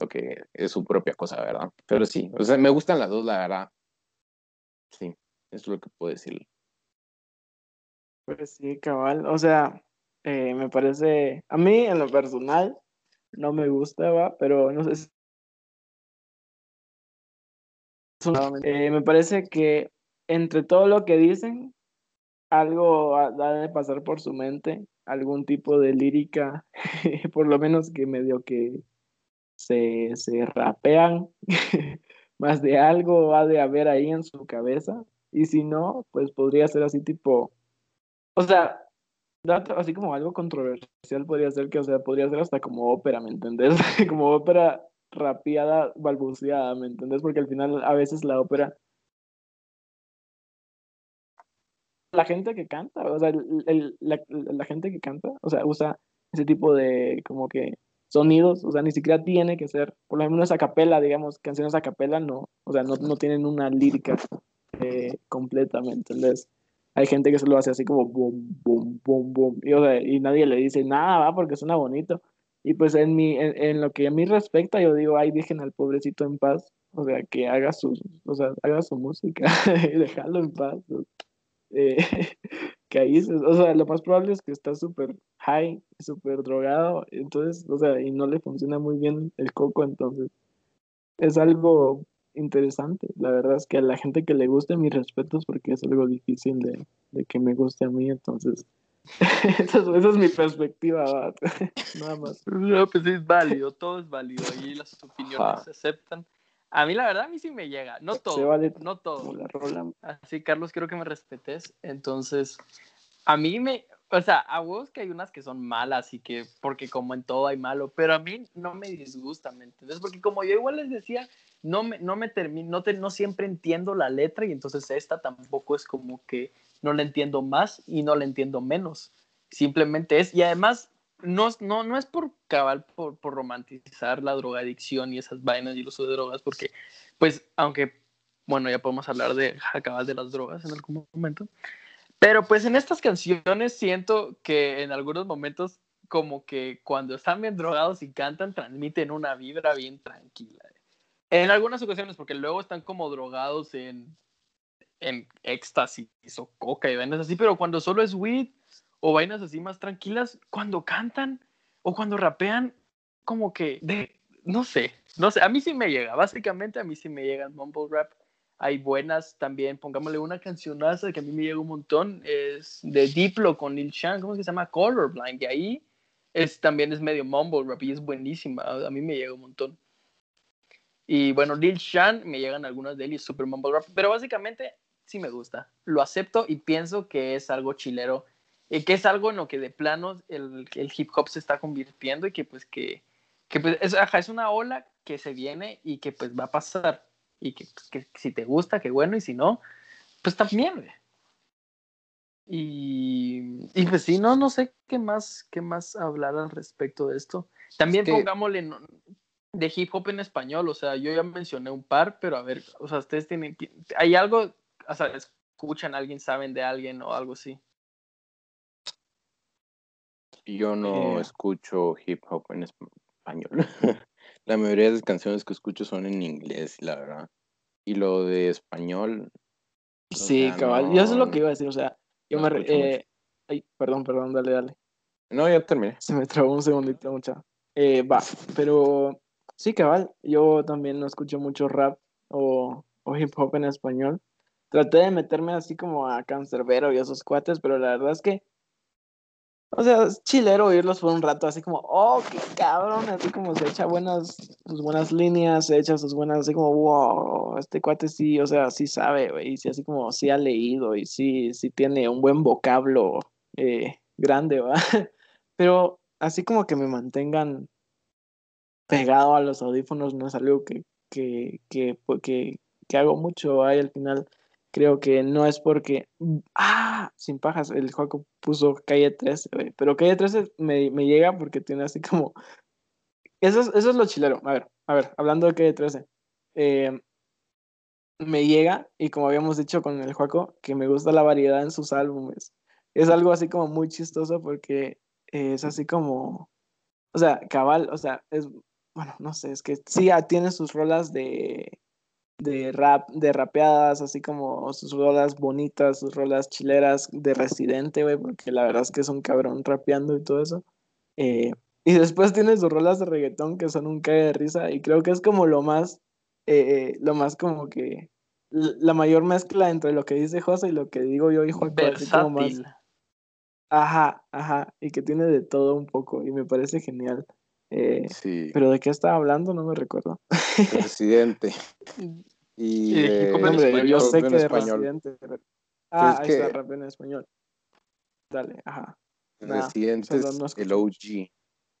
lo que es su propia cosa, ¿verdad? Pero sí, o sea, me gustan las dos, la verdad. Sí, es lo que puedo decirle. Pues sí, cabal. O sea, eh, me parece, a mí en lo personal no me gusta, va, pero no sé Eh, me parece que entre todo lo que dicen, algo ha de pasar por su mente, algún tipo de lírica, por lo menos que medio que se, se rapean, más de algo ha de haber ahí en su cabeza, y si no, pues podría ser así tipo, o sea, así como algo controversial podría ser que, o sea, podría ser hasta como ópera, ¿me entendés? como ópera rapeada, balbuceada, ¿me entendés? Porque al final a veces la ópera la gente que canta, o sea, el- el- la, la gente que canta, o sea, usa ese tipo de como que sonidos, o sea, ni siquiera tiene que ser, por lo menos a capela, digamos, canciones a capela, no, o sea, no, no tienen una lírica eh, completa, ¿me entendés? Hay gente que se lo hace así como boom, boom, boom, boom, y, o sea, y nadie le dice nada, va, porque suena bonito. Y pues en, mi, en, en lo que a mí respecta, yo digo, ay, dejen al pobrecito en paz, o sea, que haga su, o sea, haga su música dejarlo en paz. Eh, que ahí, o sea, lo más probable es que está súper high, súper drogado, entonces, o sea, y no le funciona muy bien el coco, entonces es algo interesante. La verdad es que a la gente que le guste, mis respetos, porque es algo difícil de, de que me guste a mí, entonces, esa es, esa es mi perspectiva, va. nada más. No, pues es válido, todo es válido. Ahí las opiniones Ajá. se aceptan. A mí, la verdad, a mí sí me llega. No todo, vale no todo. Así, Carlos, quiero que me respetes. Entonces, a mí me, o sea, a vos que hay unas que son malas y que, porque como en todo hay malo, pero a mí no me disgusta, ¿me entiendes? Porque como yo igual les decía, no me, no me termino, no, te- no siempre entiendo la letra y entonces esta tampoco es como que no la entiendo más y no la entiendo menos. Simplemente es, y además, no, no, no es por cabal, por, por romantizar la drogadicción y esas vainas y el uso de drogas, porque, pues, aunque bueno, ya podemos hablar de acabar de las drogas en algún momento. Pero pues en estas canciones siento que en algunos momentos como que cuando están bien drogados y cantan transmiten una vibra bien tranquila. En algunas ocasiones porque luego están como drogados en, en éxtasis o coca y vainas así, pero cuando solo es weed o vainas así más tranquilas, cuando cantan o cuando rapean, como que, de, no sé, no sé, a mí sí me llega, básicamente a mí sí me llega el mumble rap. Hay buenas también, pongámosle una cancionaza que a mí me llega un montón, es de Diplo con Lil Shan, ¿cómo es que se llama? Colorblind, y ahí es, también es medio mumble rap y es buenísima, a mí me llega un montón. Y bueno, Lil Shan, me llegan algunas de él y super mumble rap, pero básicamente sí me gusta, lo acepto y pienso que es algo chilero, y que es algo en lo que de plano el, el hip hop se está convirtiendo y que pues que, que pues, es, ajá, es una ola que se viene y que pues va a pasar y que, que si te gusta, qué bueno, y si no, pues también. güey. Y, y pues sí, no, no sé qué más, qué más hablar al respecto de esto. También que- pongámosle de hip hop en español, o sea, yo ya mencioné un par, pero a ver, o sea, ustedes tienen, hay algo, o sea, escuchan a alguien, saben de alguien o algo así. Yo no Eh. escucho hip hop en español. La mayoría de las canciones que escucho son en inglés, la verdad. Y lo de español, O Sí, sea, cabal. Y eso es lo no- que iba a decir, o sea, yo no me... eh, ay, perdón, perdón, dale, dale. no, ya terminé. Se me trabó un segundito, mucha. Eh, va, pero Sí, cabal. Yo también no escucho mucho rap o, o hip hop en español. Traté de meterme así como a Cancerbero y esos cuates, pero la verdad es que o sea, es chilero oírlos por un rato, así como, oh, qué cabrón, así como se echa buenas, sus buenas líneas, se echa sus buenas, así como, wow, este cuate sí, o sea, sí sabe, y sí, así como, sí ha leído, y sí, sí tiene un buen vocablo eh, grande, ¿va? Pero así como que me mantengan pegado a los audífonos no es algo que, que, que, que, que hago mucho, ahí al final creo que no es porque. Ah, sin pajas, el juego puso calle 13, Pero calle 13 me, me, llega porque tiene así como. Eso es, eso es lo chilero. A ver, a ver, hablando de calle 13. Eh, me llega, y como habíamos dicho con el Juaco, que me gusta la variedad en sus álbumes. Es algo así como muy chistoso porque es así como. O sea, cabal, o sea, es. Bueno, no sé, es que sí tiene sus rolas de de rap, de rapeadas, así como sus rolas bonitas, sus rolas chileras de residente, güey, porque la verdad es que es un cabrón rapeando y todo eso. Eh, y después tiene sus rolas de reggaetón que son un cae de risa y creo que es como lo más, eh, lo más como que, la mayor mezcla entre lo que dice José y lo que digo yo y Juan. Versátil. Ajá, ajá, y que tiene de todo un poco y me parece genial. Eh, sí. Pero de qué estaba hablando, no me recuerdo. Presidente. y yo sé que de español. Ah, ahí está, rap en español. Dale, ajá. Residente es el OG.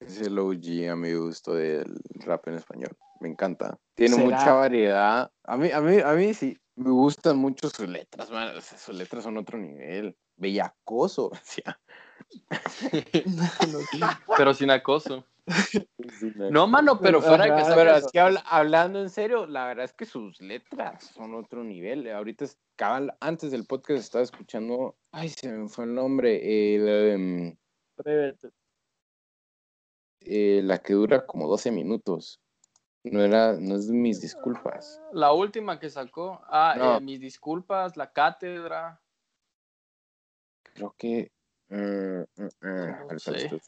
Es el OG a mi gusto del rap en español. Me encanta. Tiene mucha variedad. A mí, a mí, a mí sí, me gustan mucho sus letras, sus letras son otro nivel. Bellacoso. Pero sin acoso. No, mano, pero fuera que Pero es que hablando en serio, la verdad es que sus letras son otro nivel. Ahorita, antes del podcast estaba escuchando, ay, se me fue el nombre, em, eh, la que dura como 12 minutos. No era, no es mis disculpas. La última que sacó, ah, eh, mis disculpas, la cátedra. Creo que... No sé,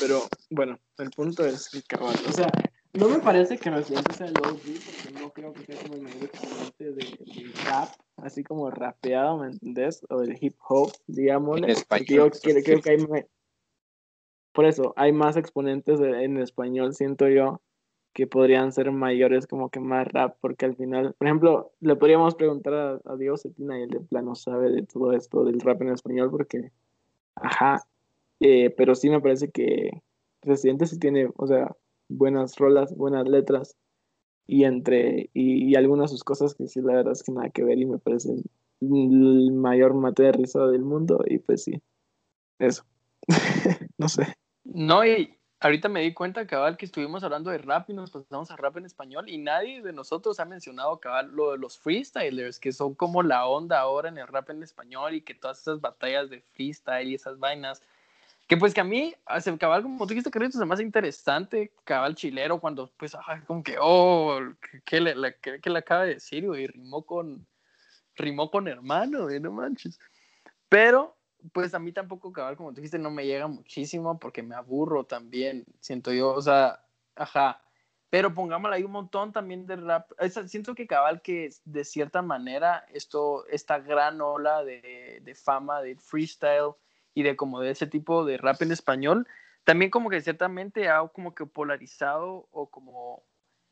pero bueno, el punto es que cabal, o sea, no me parece que Residente sea el OG, porque no creo que sea como el mayor exponente de, de, rap, así como rapeado, ¿me entendés? O del hip hop, digamos. En español. Yo creo, que hay más, por eso, hay más exponentes en español, siento yo, que podrían ser mayores, como que más rap, porque al final, por ejemplo, le podríamos preguntar a, a Diego Cetina y él de plano sabe de todo esto del rap en español, porque, ajá, eh, pero sí me parece que Residente sí tiene, o sea, buenas rolas, buenas letras. Y entre, y, algunas de sus cosas que sí, la verdad es que nada que ver y me parecen el mayor mate de risa del mundo. Y pues sí, eso. no sé. No, y ahorita me di cuenta, cabal, que estuvimos hablando de rap y nos pasamos a rap en español y nadie de nosotros ha mencionado, cabal, lo de los freestylers, que son como la onda ahora en el rap en español y que todas esas batallas de freestyle y esas vainas que pues que a mí, hace cabal, como tú dijiste, Carlitos, es más interesante, cabal chilero, cuando pues, como que, oh, ¿qué le, le acaba de decir, Y rimó con, rimó con hermano, güey, no manches. Pero, pues a mí tampoco, cabal, como tú dijiste, no me llega muchísimo porque me aburro también, siento yo, o sea, ajá. Pero pongámosle ahí un montón también de rap. siento que cabal que de cierta manera esto, esta gran ola de, de fama, de freestyle, y de como de ese tipo de rap en español, también como que ciertamente ha como que polarizado o como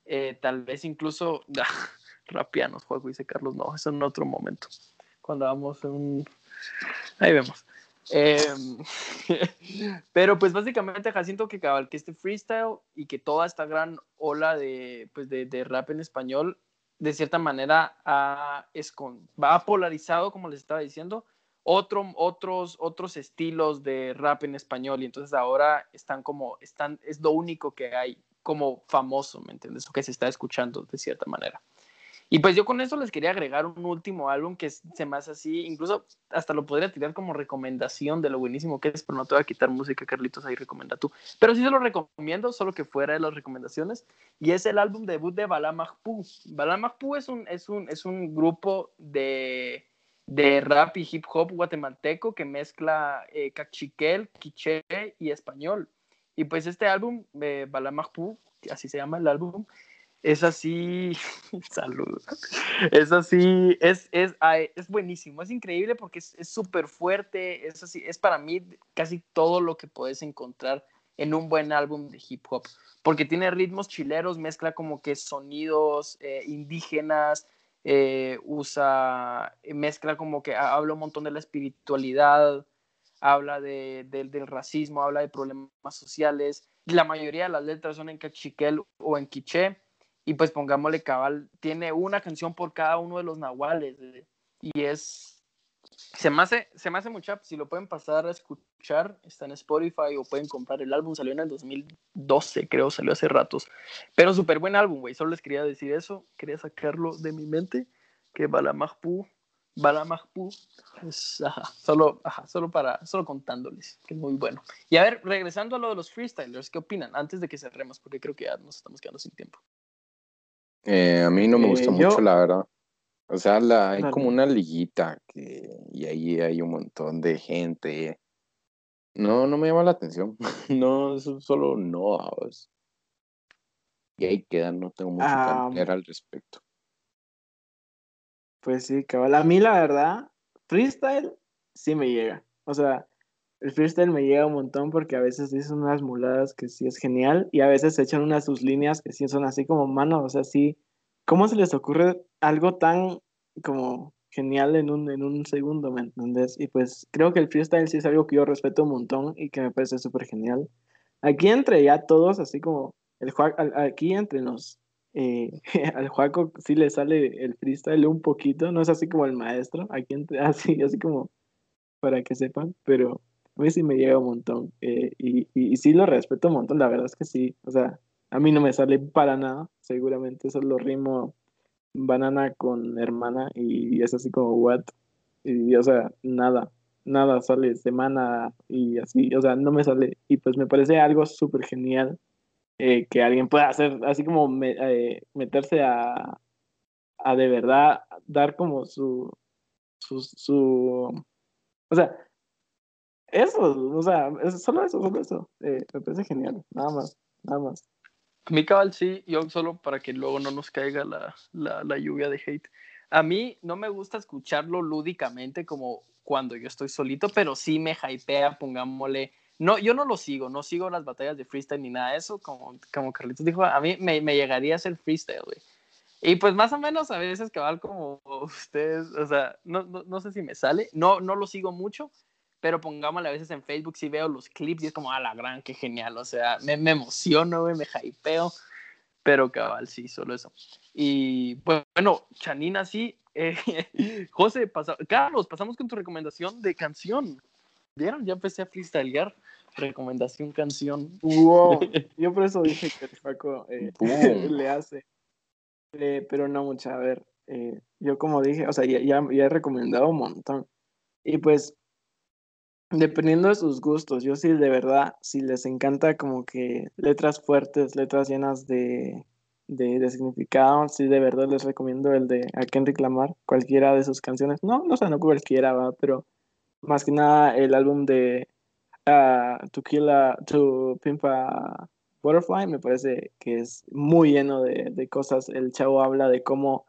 eh, tal vez incluso rapianos, juego, dice Carlos, no, eso en otro momento, cuando vamos en un... Ahí vemos. Em, pero pues básicamente siento que cabal que este freestyle y que toda esta gran ola de, pues de, de rap en español de cierta manera ha, es con, va polarizado como les estaba diciendo otro, otros, otros estilos de rap en español y entonces ahora están como, están, es lo único que hay como famoso, ¿me entiendes? O que se está escuchando de cierta manera. Y pues yo con eso les quería agregar un último álbum que se me hace así, incluso hasta lo podría tirar como recomendación de lo buenísimo que es, pero no te voy a quitar música, Carlitos, ahí recomienda tú. Pero sí se lo recomiendo, solo que fuera de las recomendaciones, y es el álbum debut de Bala Mahpou. Bala Mahpou es un, es un, es un grupo de, de rap y hip hop guatemalteco que mezcla eh, cachiquel, quiché y español. Y pues este álbum, eh, Balamahpu, así se llama el álbum, es así, salud, es así, es, es, es buenísimo, es increíble porque es súper fuerte, es así, es para mí casi todo lo que puedes encontrar en un buen álbum de hip hop, porque tiene ritmos chileros, mezcla como que sonidos eh, indígenas, eh, usa, mezcla como que habla un montón de la espiritualidad, habla de, del racismo, habla de problemas sociales. La mayoría de las letras son en cachiquel o en quiché. Y pues pongámosle cabal, tiene una canción por cada uno de los nahuales. Y es. Se me hace, se me hace mucha. Si lo pueden pasar a escuchar, está en Spotify o pueden comprar el álbum. Salió en el 2012, creo, salió hace ratos. Pero súper buen álbum, güey. Solo les quería decir eso. Quería sacarlo de mi mente. Que Balamajpu Balamajpu es, solo, solo para, solo contándoles, que es muy bueno. Y a ver, regresando a lo de los freestylers, ¿qué opinan? Antes de que cerremos, porque creo que ya nos estamos quedando sin tiempo. Eh, a mí no me gusta eh, mucho, la verdad. O sea, la, hay como una liguita que, y ahí hay un montón de gente. No, no me llama la atención. no, eso solo no. Y ahí queda, no tengo mucho que ah, hablar al respecto. Pues sí, cabal. A mí, la verdad, freestyle sí me llega. O sea, el freestyle me llega un montón porque a veces dicen unas muladas que sí es genial y a veces echan unas sus líneas que sí son así como mano. O sea, sí. ¿Cómo se les ocurre algo tan como genial en un, en un segundo, ¿me entiendes? Y pues creo que el freestyle sí es algo que yo respeto un montón y que me parece súper genial. Aquí entre ya todos, así como el aquí entre nos eh, al Juaco sí le sale el freestyle un poquito, no es así como el maestro, aquí así, así como para que sepan, pero a mí sí me llega un montón eh, y, y, sí lo respeto un montón, la verdad es que sí, o sea, a mí no me sale para nada, seguramente solo rimo banana con hermana y es así como what, y o sea, nada, nada sale semana y así, o sea, no me sale. Y pues me parece algo súper genial eh, que alguien pueda hacer, así como eh, meterse a, a de verdad dar como su, su, o sea, eso, o sea, solo eso, solo eso, eh, me parece genial, nada más, nada más. Mi cabal sí, yo solo para que luego no nos caiga la, la, la lluvia de hate. A mí no me gusta escucharlo lúdicamente como cuando yo estoy solito, pero sí me hypea, pongámosle, no, yo no lo sigo, no sigo las batallas de freestyle ni nada de eso, como, como Carlitos dijo, a mí me, me llegaría a ser freestyle, güey. Y pues más o menos a veces cabal como ustedes, o sea, no, no, no, sé si me sale, no, no lo sigo mucho, pero pongámosle a veces en Facebook si veo los clips y es como, a la gran, qué genial, o sea, me, me emociono, güey, me hypeo, pero cabal, sí, solo eso. Y bueno, Chanina sí, eh, José, pasa, Carlos, pasamos con tu recomendación de canción. ¿Vieron? Ya empecé a freestylear recomendación canción. Wow, yo por eso dije que Paco eh, le hace. Eh, pero no mucha, a ver, eh, yo como dije, o sea, ya, ya, he recomendado un montón. Y pues, dependiendo de sus gustos, yo sí de verdad, si les encanta como que letras fuertes, letras llenas de, de, significado, sí de verdad les recomiendo el de A quién reclamar, cualquiera de sus canciones. No, no sé, no cualquiera, va, pero más que nada el álbum de uh, To Kill a, To Pimp a Butterfly me parece que es muy lleno de, de cosas. El chavo habla de cómo,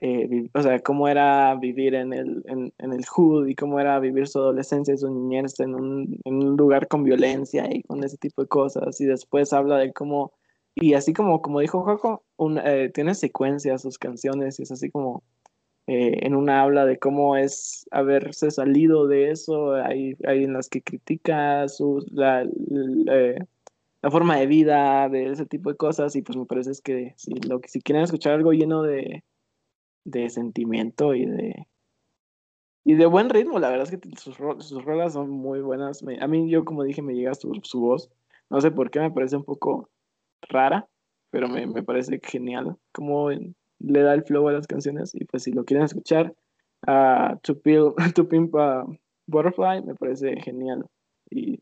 eh, o sea, cómo era vivir en el, en, el hood y cómo era vivir su adolescencia y su niñez en un, en un lugar con violencia y con ese tipo de cosas. Y después habla de cómo, y así como, como dijo Joco, eh, tiene secuencias sus canciones y es así como eh, en una habla de cómo es haberse salido de eso, hay, hay en las que critica su, la, eh, la, forma de vida, de ese tipo de cosas, y pues me parece es que si, lo si quieren escuchar algo lleno de, de sentimiento y de, y de buen ritmo, la verdad es que sus, sus rolas son muy buenas. a mí, yo como dije, me llega su, su voz, no sé por qué, me parece un poco rara, pero me, me parece genial, como le da el flow a las canciones y pues si lo quieren escuchar, a uh, to, to Pimp Butterfly me parece genial y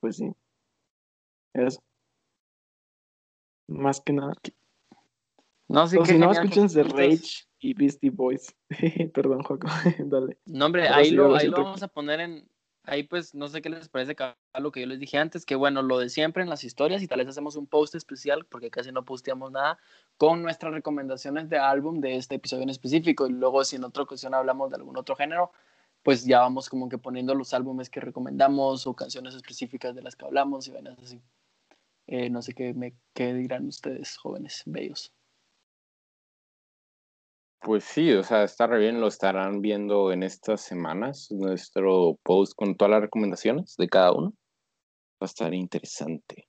pues sí, eso. Más que nada. No, sí, o si no, escuchen The Rage y Beastie Boys. Perdón, Joco, dale. No, hombre, ahí, lo, ahí lo vamos a poner en, Ahí pues no sé qué les parece lo que yo les dije antes, que bueno, lo de siempre en las historias y tal vez hacemos un post especial porque casi no posteamos nada con nuestras recomendaciones de álbum de este episodio en específico y luego si en otra ocasión hablamos de algún otro género, pues ya vamos como que poniendo los álbumes que recomendamos o canciones específicas de las que hablamos y vainas así. Eh, no sé qué, me, qué dirán ustedes, jóvenes bellos. Pues sí, o sea, está re bien, lo estarán viendo en estas semanas, nuestro post con todas las recomendaciones de cada uno. Va a estar interesante.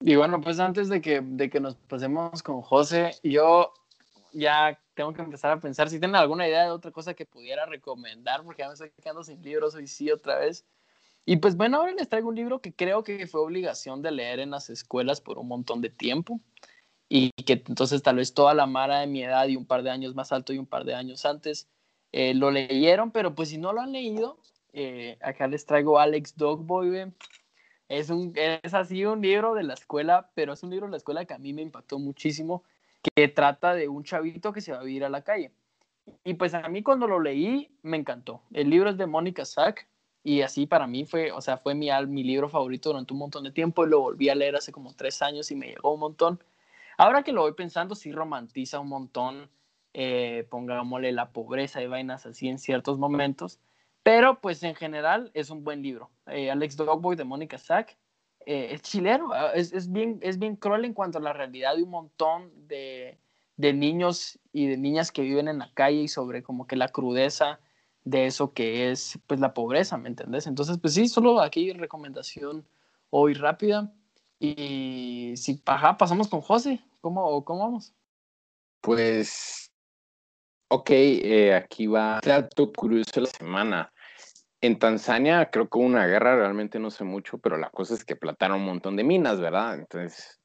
Y bueno, pues antes de que, de que nos pasemos con José, yo ya tengo que empezar a pensar si tienen alguna idea de otra cosa que pudiera recomendar, porque ya me estoy quedando sin libros hoy sí otra vez. Y pues bueno, ahora les traigo un libro que creo que fue obligación de leer en las escuelas por un montón de tiempo y que entonces tal vez toda la mara de mi edad y un par de años más alto y un par de años antes eh, lo leyeron, pero pues si no lo han leído, eh, acá les traigo Alex Dogboy. Es, un, es así un libro de la escuela, pero es un libro de la escuela que a mí me impactó muchísimo, que trata de un chavito que se va a vivir a la calle. Y pues a mí cuando lo leí me encantó. El libro es de Mónica Sack y así para mí fue, o sea, fue mi, mi libro favorito durante un montón de tiempo y lo volví a leer hace como tres años y me llegó un montón. Ahora que lo voy pensando, sí romantiza un montón, eh, pongámosle la pobreza y vainas así en ciertos momentos, pero pues en general es un buen libro. Eh, Alex Dogboy de Mónica Sack eh, es chilero, ah, es, es, bien, es bien cruel en cuanto a la realidad de un montón de, de niños y de niñas que viven en la calle y sobre como que la crudeza de eso que es pues la pobreza, ¿me entendés? Entonces, pues sí, solo aquí recomendación hoy rápida. Y si ajá, pasamos con José, ¿cómo, cómo vamos? Pues, ok, eh, aquí va dato curioso de la semana. En Tanzania creo que hubo una guerra, realmente no sé mucho, pero la cosa es que plataron un montón de minas, ¿verdad? Entonces,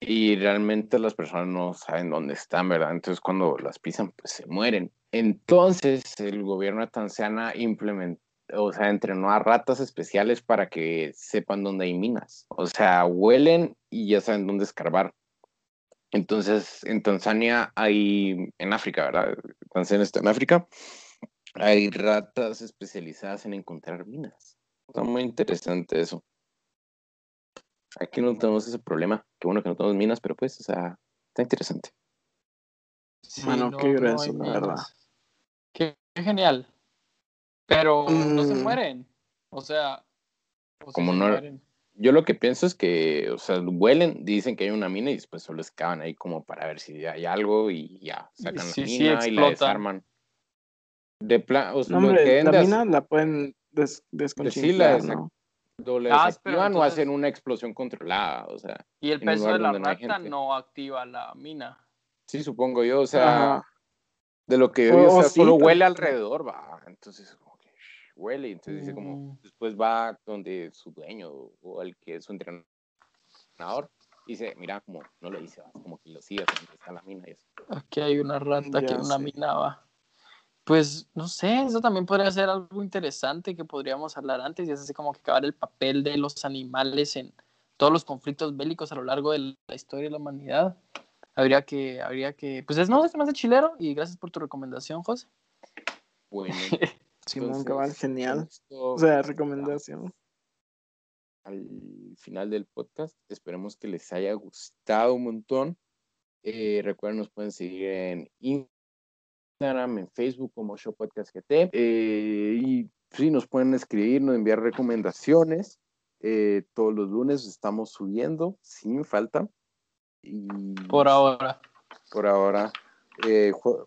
y realmente las personas no saben dónde están, ¿verdad? Entonces cuando las pisan, pues se mueren. Entonces el gobierno de Tanzania implementó o sea, entrenó a ratas especiales para que sepan dónde hay minas. O sea, huelen y ya saben dónde escarbar. Entonces, en Tanzania hay, en África, ¿verdad? Tanzania está en África, hay ratas especializadas en encontrar minas. Está muy interesante eso. Aquí no tenemos ese problema. Qué bueno que no tenemos minas, pero pues, o sea, está interesante. Sí, Mano, qué grueso, la verdad. qué genial. Pero no se mm. mueren. O sea, como no. Yo lo que pienso es que, o sea, huelen, dicen que hay una mina y después solo excavan ahí como para ver si hay algo y ya, sacan la mina y la desarman. De plan, o sea, la mina la pueden des desconchiflar, ¿no? ah, desactivan o hacen una explosión controlada, o sea. Y el peso de la rata no, activa la mina. Sí, supongo yo, o sea, de lo que yo, solo huele alrededor, va, entonces huele, entonces dice como, después va donde su dueño o el que es su entrenador, dice, mira, como no lo hice, como que lo sigas donde está la mina y eso. Aquí hay una rata, aquí hay una mina, va. Pues no sé, eso también podría ser algo interesante que podríamos hablar antes y es así como que acabar el papel de los animales en todos los conflictos bélicos a lo largo de la historia de la humanidad. Habría que, habría que, pues es no, es más de chilero y gracias por tu recomendación, José. Bueno, Simón Cabal, genial. O sea, recomendación. Al final del podcast, esperemos que les haya gustado un montón. Eh, recuerden, nos pueden seguir en Instagram, en Facebook como Show Podcast GT. Eh, y sí, nos pueden escribir, nos enviar recomendaciones. Eh, todos los lunes estamos subiendo, sin falta. Y, por ahora. Por ahora.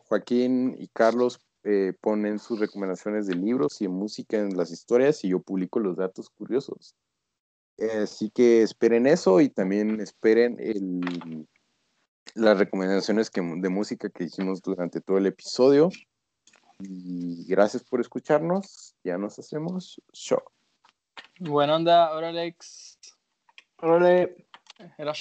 Joaquín y Carlos eh, ponen sus recomendaciones de libros y de música en las historias y yo publico los datos curiosos. así que esperen eso y también esperen el, las recomendaciones que, de música que hicimos durante todo el episodio. Y gracias por escucharnos. Ya nos hacemos show. Buena onda, ahora Alex. Órale. Era show.